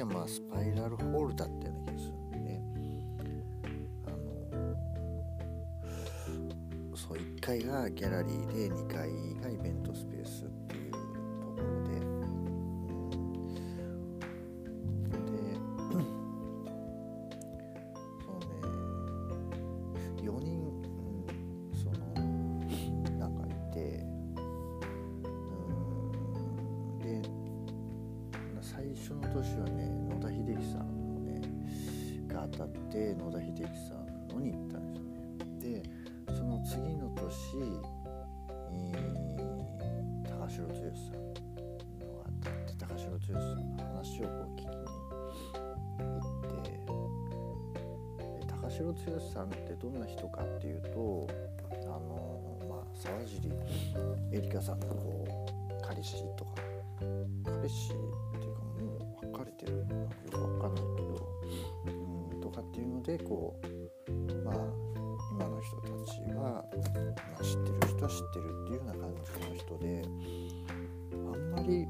はまあスパイラルホールだったような気がするんでね。あのそう1階がギャラリーで2階がイベントスペースって沢尻エリカさんのこう彼氏とか。彼氏っていうかもう別れてるのかよくわかんないけど。うんとかっていうのでこうまあ今の人たちは、まあ、知ってる人は知ってるっていうような感じの人であんまり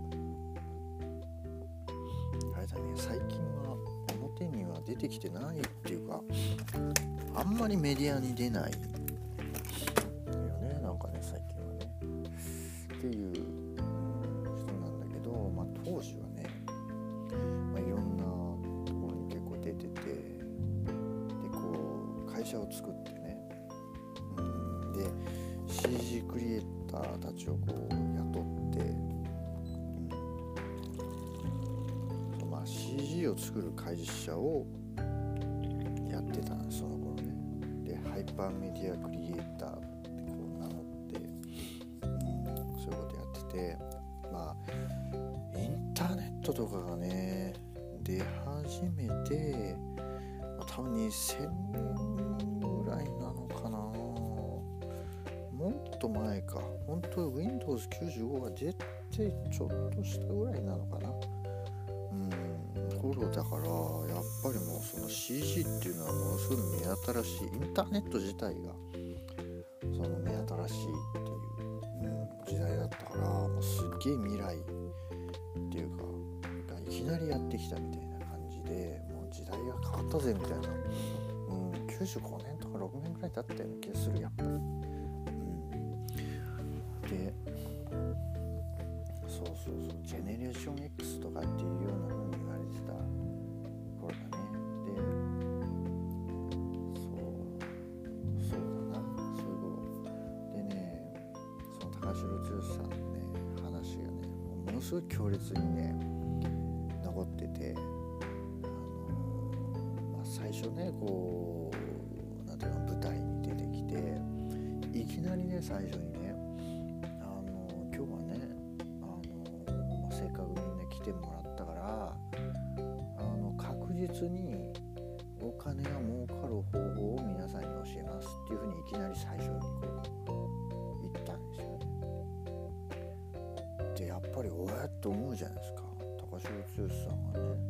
あれだね最近は表には出てきてないっていうかあんまりメディアに出ないクリエイターたちをこう雇って、うん、まあ、CG を作る会社をやってたんですその頃ね。でハイパーメディアクリエイターってこう名乗って、うん、そういうことやっててまあインターネットとかがね出始めて多分2000年か。本当 Windows95 が出てちょっとしたぐらいなのかな。うん頃だからやっぱりもうその CG っていうのはものすごい目新しいインターネット自体がその目新しいっていう、うん、時代だったからもうすっげえ未来っていうかがいきなりやってきたみたいな感じでもう時代が変わったぜみたいな、うん、95年とか6年ぐらい経ったような気がするやっぱり。うん、でそうそうそうジェネレーション X とかっていうような風に言われてた頃だね。でそうそうだなそういう頃でねその高城剛さんのね話がねものすごい強烈にね残ってて。ま最初ねこう何ていうの舞台に出てきていきなりね最初にね来てもらったからあの確実にお金が儲かる方法を皆さんに教えますっていうふうにいきなり最初にこう言ったんですよね。でやっぱりおえっと思うじゃないですか高城剛さんがね。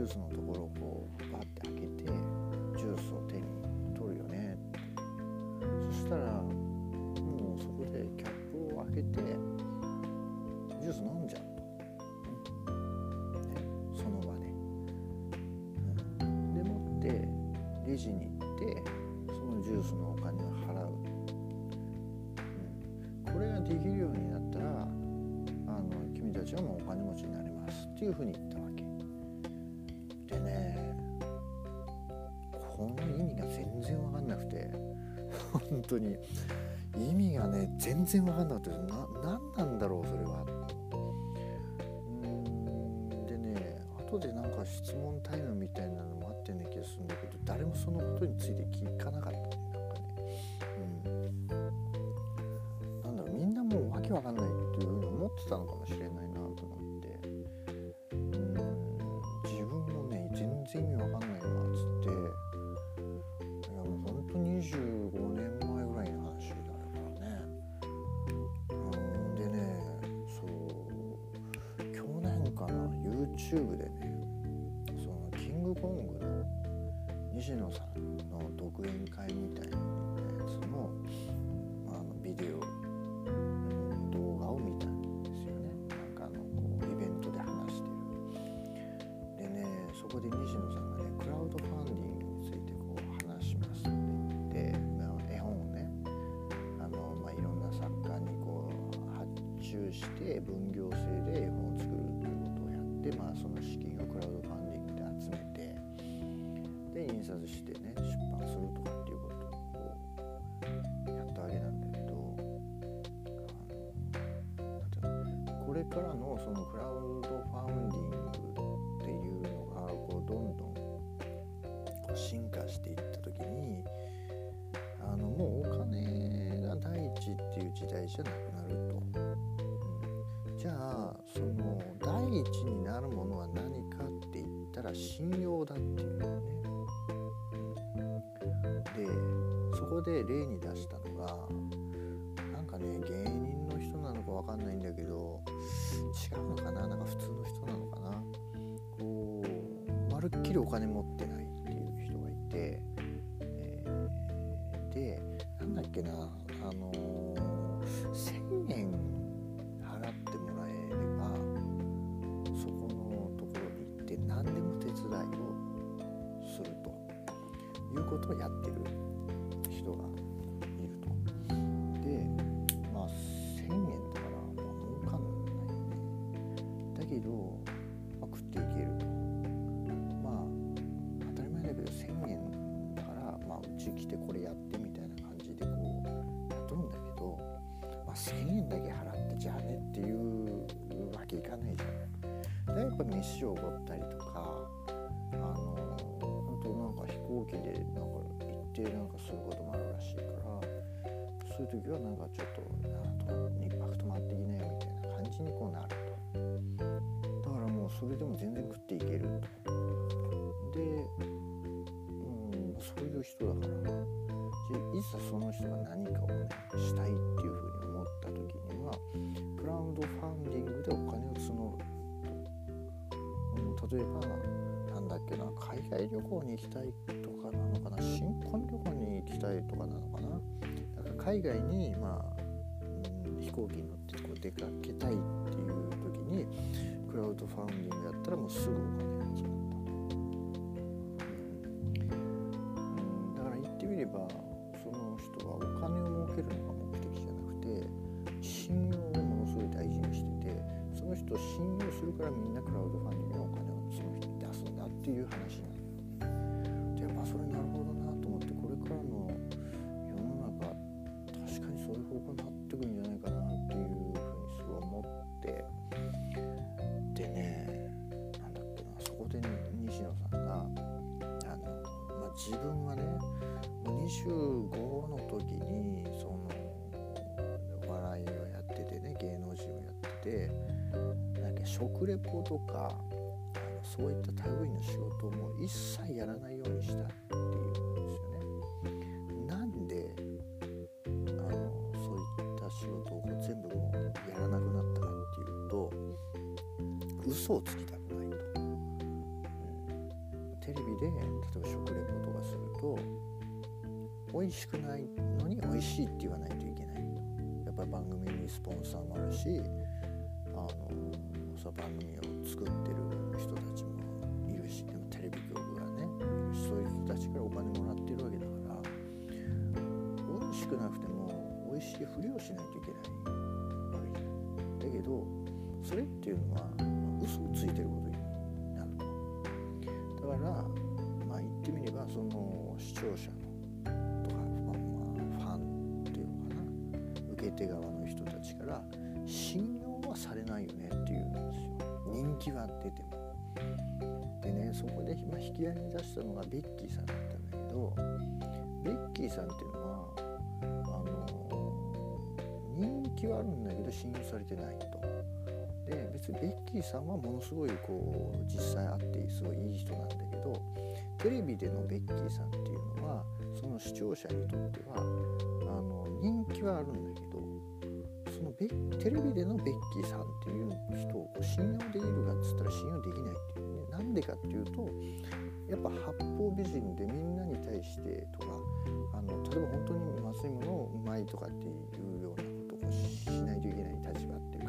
ジュースのところをこうバッて開けてジュースを手に取るよね。そしたらもうそこでキャップを開けてジュース飲んじゃうと、ね、その場で、うん、でもってレジに行ってそのジュースのお金を払う、うん、これができるようになったらあの君たちはもうお金持ちになりますっていうふうに言ったわけ。然分かんなくて。本当に。意味がね全然分かんなくてな何なんだろうそれは。うんでね後でなんか質問タイムみたいなのもあってね気がするんだけど誰もそのことについて聞かなかった。ね。なんかねけわかんないっていうふうに思ってたのかもしれない。YouTube でねそのキングコングの西野さんの独演会みたいなやつのあのビデオうん動画を見たんですよね。なんかあのこうイベントで話してる。でねそこで西野さんがねクラウドファンディングについてこう話しますって言って、まあ、絵本をねあの、まあ、いろんな作家にこう発注して分業制で絵本ことをやって、まあ、その資金をクラウドファンディングで集めてで印刷してね出版するとかっていうことをやったわけなんだけどあのこれからのそのクラウドファンディングっていうのがこうどんどんこう進化していった時にあのもうお金が第一っていう時代じゃなくら信用だっていうのね。でそこで例に出したのがなんかね芸人の人なのかわかんないんだけど違うのかな？なんか普通の人なのかな？こうまるっきりお金持ってないっていう人がいて、えーでなんだっけな？あのーいうことをやってる人がいると。でまあ1000円だからまあ儲かんないよね。だけど、まあ、食っていけると。まあ当たり前だけど1000円だから、まあ、うち来てこれやってみたいな感じでこうやっとるんだけど、まあ、1000円だけ払ってじゃあねっていうわけいかないじゃない。だからやっぱ飯をおごったりとかか飛行機でなんか行ってなんかすることもあるらしいからそういう時はなんかちょっとなんとか一泊泊まってきなよみたいな感じにこうなるとだからもうそれでも全然食っていけるとで、うん、そういう人だからでいざその人が何かをねしたいっていうふうに思った時にはクラウドファンディングでお金を募る、例えばなんだっけな海外旅行に行きたいと新婚旅行に行きたいとかなのかな？だから海外に、まあうん、飛行機に乗ってこう出かけたいっていう時にクラウドファンディングやったらもうすぐお金が集まるてなんか食レポとかあのそういった類の仕事も一切やらないようにしたっていうんですよね。なんであのそういった仕事を全部もうやらなくなったかっていうと嘘をつきたくないと。うん、テレビで例えば食レポとかすると美味しくないのに美味しいって言わないといけないやっぱり番組にスポンサーもあるしのその番組を作ってる人たちもいるしでもテレビ局がねそういう人たちからお金もらってるわけだから美味しくなくても美味しいふりをしないといけない。わけじゃないだけどそれっていうのは嘘をついてることになるとだからまあ言ってみればその視聴者のとか、まあ、ファンっていうのかな。受け手側の人たちから信用されないよねっていうんですよ人気は出てもでねそこで今引き合いに出したのがベッキーさんだったんだけどベッキーさんっていうのはあの人気はあるんだけど信用されてないと。で別にベッキーさんはものすごいこう実際会ってすごいいい人なんだけどテレビでのベッキーさんっていうのはその視聴者にとってはあの人気はあるんだベテレビでのベッキーさんっていう人を信用できるかっつったら信用できないっていうねなんでかっていうとやっぱ八方美人でみんなに対してとかあの例えば本当にまずいものをうまいとかっていうようなことをしないといけない立場っていう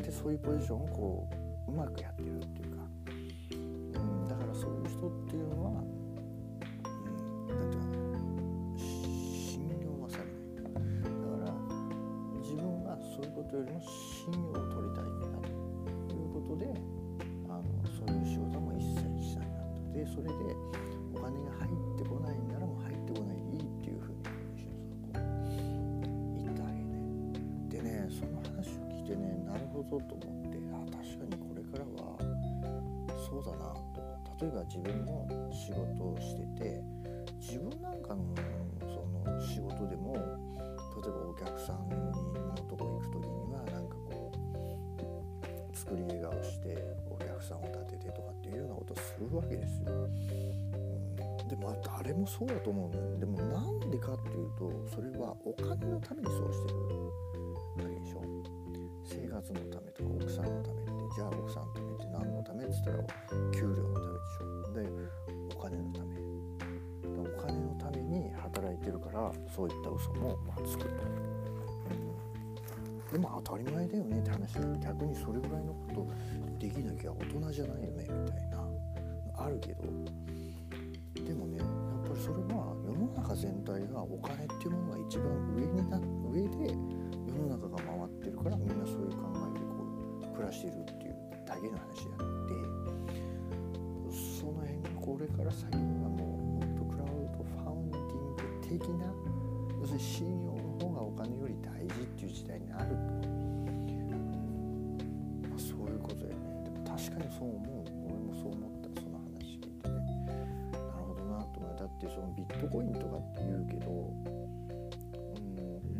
かでそういうポジションをこううまくやってるっていうか、うん、だからそういう人っていうのは、よりも信用を取りたいんだということであのそういう仕事も一切しないなとでそれでお金が入ってこないんならもう入ってこないでいいっていうふうに言ったわけねでねその話を聞いてねなるほどと思ってあ確かにこれからはそうだなと。例えば自分も仕事をしてて自分なんかのその仕事でもえばお客さんにのとこ行く時にはなんかこう作り笑顔してお客さんを立ててとかっていうようなことをするわけですよ。うん、でも誰もそうだと思うのよ。でもなんでかっていうとそれはお金のためにそうしてるわけでしょ。生活のためとか奥さんのためってじゃあ奥さんのためって何のためって言ったら給料のためでしょ。でお金のため。お金のために働いてるからそういった嘘もまあつくと。でも当たり前だよねって話で逆にそれぐらいのことできなきゃ大人じゃないよねみたいな。あるけど。でもねやっぱりそれは世の中全体がお金っていうものが一番上にな上で世の中が回ってるからみんなそういう考えでこう暮らしてるっていうだけの話であってその辺がこれから先的な。要するに信用の方がお金より大事っていう時代になる。と、うんまあ、そういうことだよね。でも確かにそう思う。俺もそう思った。その話聞いてね。なるほどなと思う。だってそのビットコインとかって言うけどうん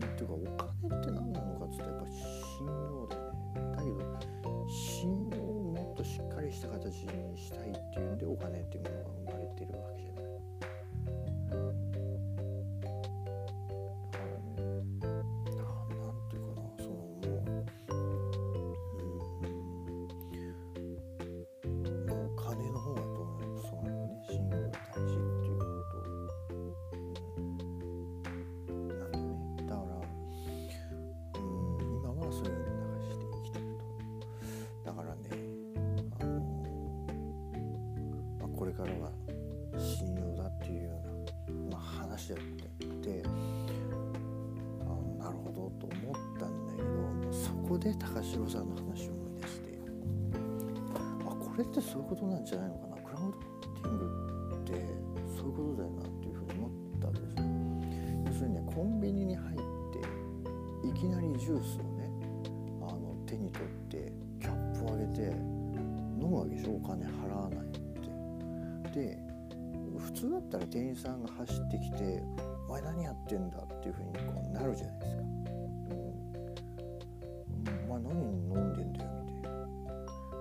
っていうかお金って何なのかっつったらやっぱ信用だよね。だけど信用をもっとしっかりした形にしたいっていうんでお金っていうものが生まれてるわけじゃない。まあ、これからは信用だっていうような、まあ、話だって。あなるほどと思ったんだけどそこで高城さんの話を思い出して。あこれってそういうことなんじゃないのかな？クラウドファンディングってそういうことだよなっていうふうに思ったわけです。よ要するにねコンビニに入っていきなりジュースをねあの手に取ってキャップを上げて飲むわけでしょ？お金払わない。で普通だったら店員さんが走ってきて「お前何やってんだ?」っていうふうにこうなるじゃないですか。うん、お前何飲んでんだよみたいな。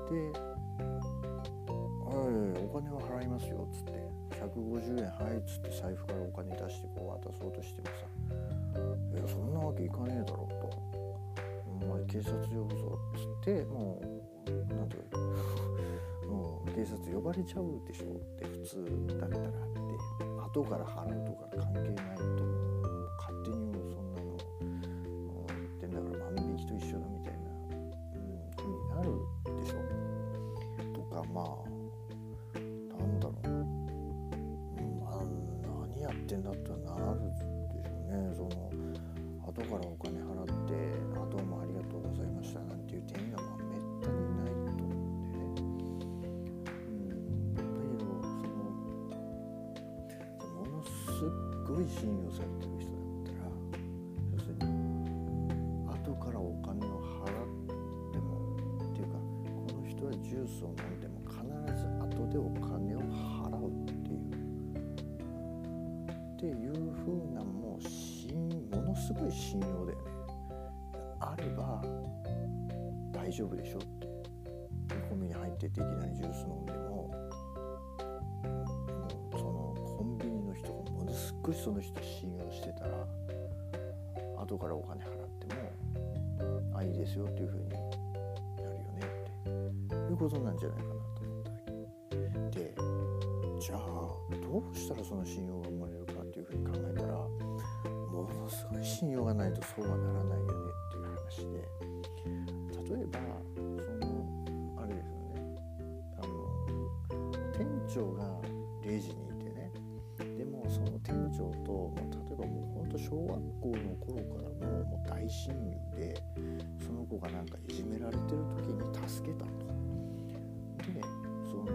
で「はいお金は払いますよ」っつって「150円はい」っつって財布からお金出してこう渡そうとしてもさ「いやそんなわけいかねえだろ」と「お前警察呼ぶぞ」っつってもう警察呼ばれちゃうでしょ？って普通だったらって後から払うとか関係ないと勝手にもうそのい信用されてる人だったら要するに後からお金を払ってもっていう。かこの人はジュースを飲んでも必ず後でお金を払うっていうっていう風なもう信ものすごい信用だよねあれば大丈夫でしょって。コンビニ入ってていきなりジュース飲んでもものすっごいその人信用してたら後からお金払ってもあいいですよっていう風になるよねって。いうことなんじゃないかなと思ったわけ。でじゃあどうしたらその信用が生まれるかっていう風に考えたらものすごい信用がないとそうはならないよねっていう話で例えばそのあれですよね。あの店長が親友でその子がなんかいじめられてる時に助けたと。でその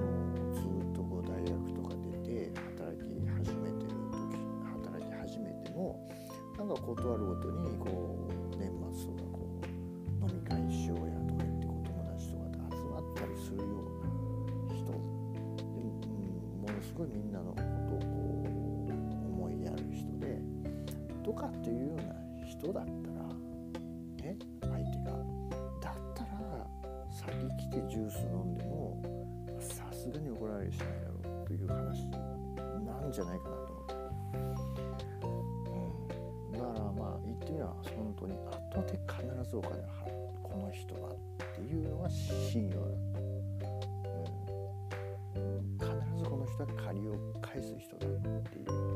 ずっとこう大学とか出て働き始めてる時働き始めてもなんか断るごとにこう年末とかこう飲み会しようやとか言ってこう友達とかで集まったりするような人で、うん、ものすごいみんなのことをこう思いやる人でとかっていうような人だったらジュース飲んでもさすがに怒られるしないだろうという話なんじゃないかなと思って。うん、だからまあ言ってみれば本当に後で必ずお金を払うこの人はっていうのが信用だ。と、うん、必ずこの人は借りを返す人だっていう。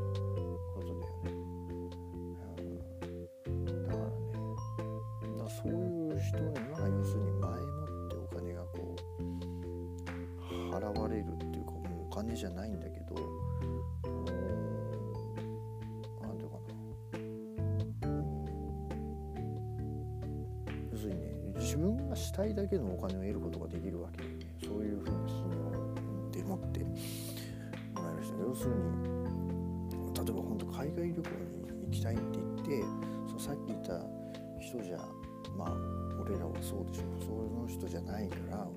がしたいだけのお金を得ることができるわけでねそういうふうな信用でもってもらえる人要するに例えば本当海外旅行に行きたいって言ってそうさっき言った人じゃまあ俺らはそうでしょう。その人じゃないから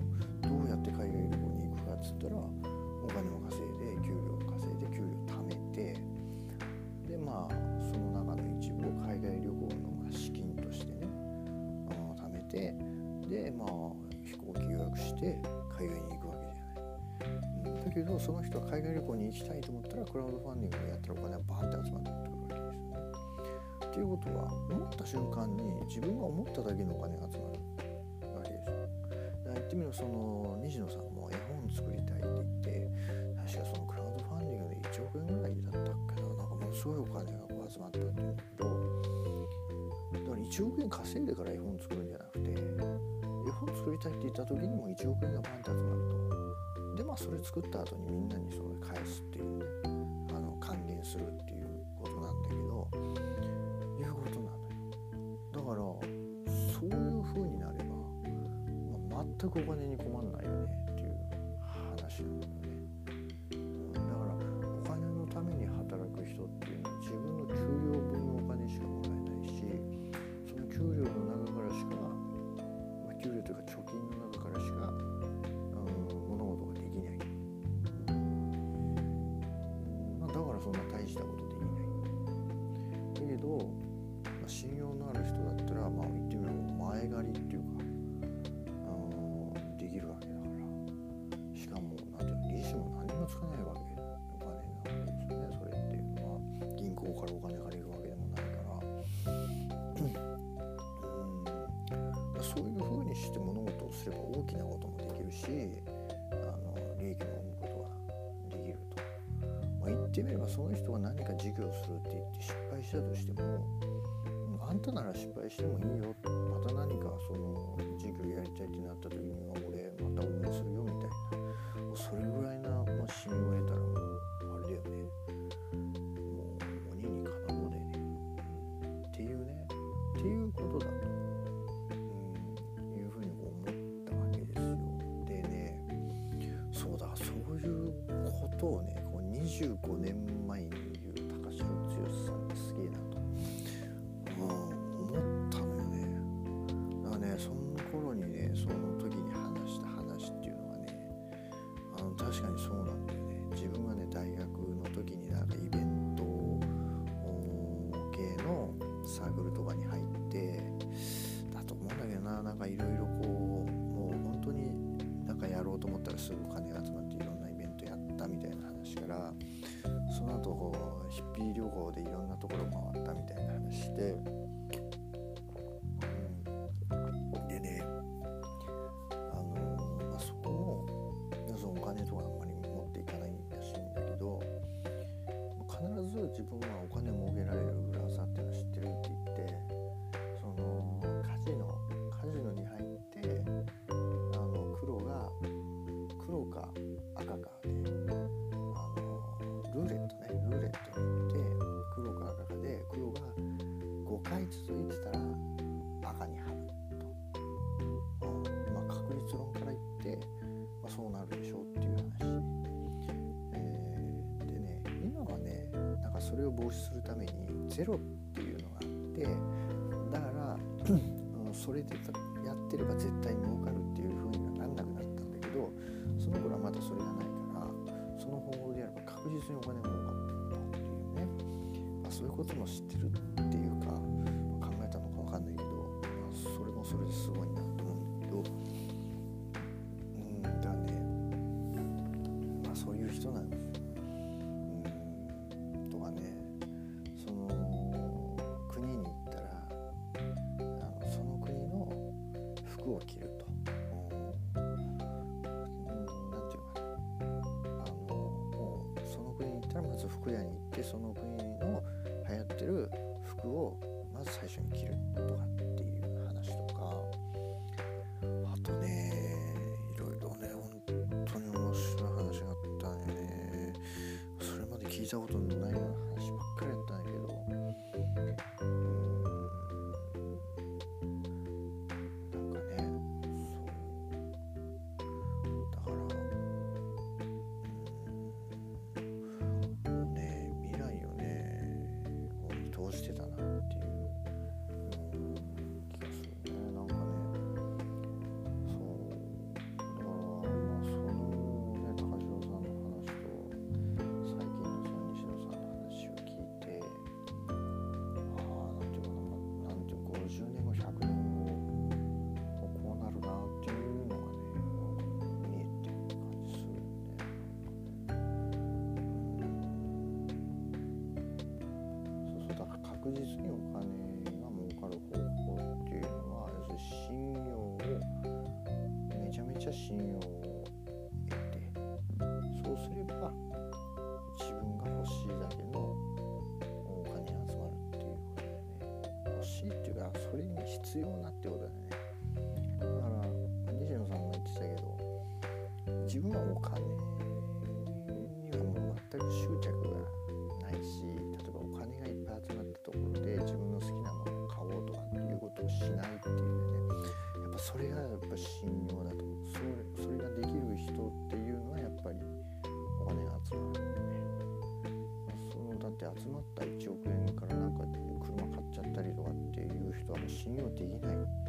けどその人は海外旅行に行きたいと思ったらクラウドファンディングでやったらお金がバーンって集まってくるわけですね。っていうことは思った瞬間に自分が思っただけのお金が集まるわけですよ。だから言ってみるとその西野さんも絵本作りたいって言って確かそのクラウドファンディングで1億円ぐらいだったっけななんかものすごいお金がこう集まったっていうんだけどだから1億円稼いでから絵本作るんじゃなくて絵本作りたいって言った時にも1億円がバンって集まるとでまあそれ作った後にみんなにそれ返すっていうねあの還元するっていうことなんだけどいうことなのよ。だからそういう風になれば、まあ、全くお金に困んないよねっていう話なんだよね、しあの利益を生むことができると、まあ、言ってみればその人が何か事業するって言って失敗したとしてもあんたなら失敗してもいいよ。また何かその事業やりたいってなった時には俺また応援するよ自分はれを防止するためにゼロっていうのがあってだから、それでやってれば絶対に儲かるっていう風にはなんなくなったんだけどその頃はまだそれがないからその方法でやれば確実にお金が儲かってたっていうね、まあ、そういうことも知ってるって服を着ると。うんなんていうかなあのもうその国に行ったらまず服屋に行ってその国の流行ってる服をまず最初に着るとかっていう話とかあとねいろいろね本当に面白い話があったんよねそれまで聞いたことない確実にお金が儲かる方法っていうのは要するに信用をめちゃめちゃ信用を得てそうすれば自分が欲しいだけのお金が集まるっていうことでね。欲しいっていうかそれに必要なってこと集まった1億円からなんか車買っちゃったりとかっていう人はもう信用できない。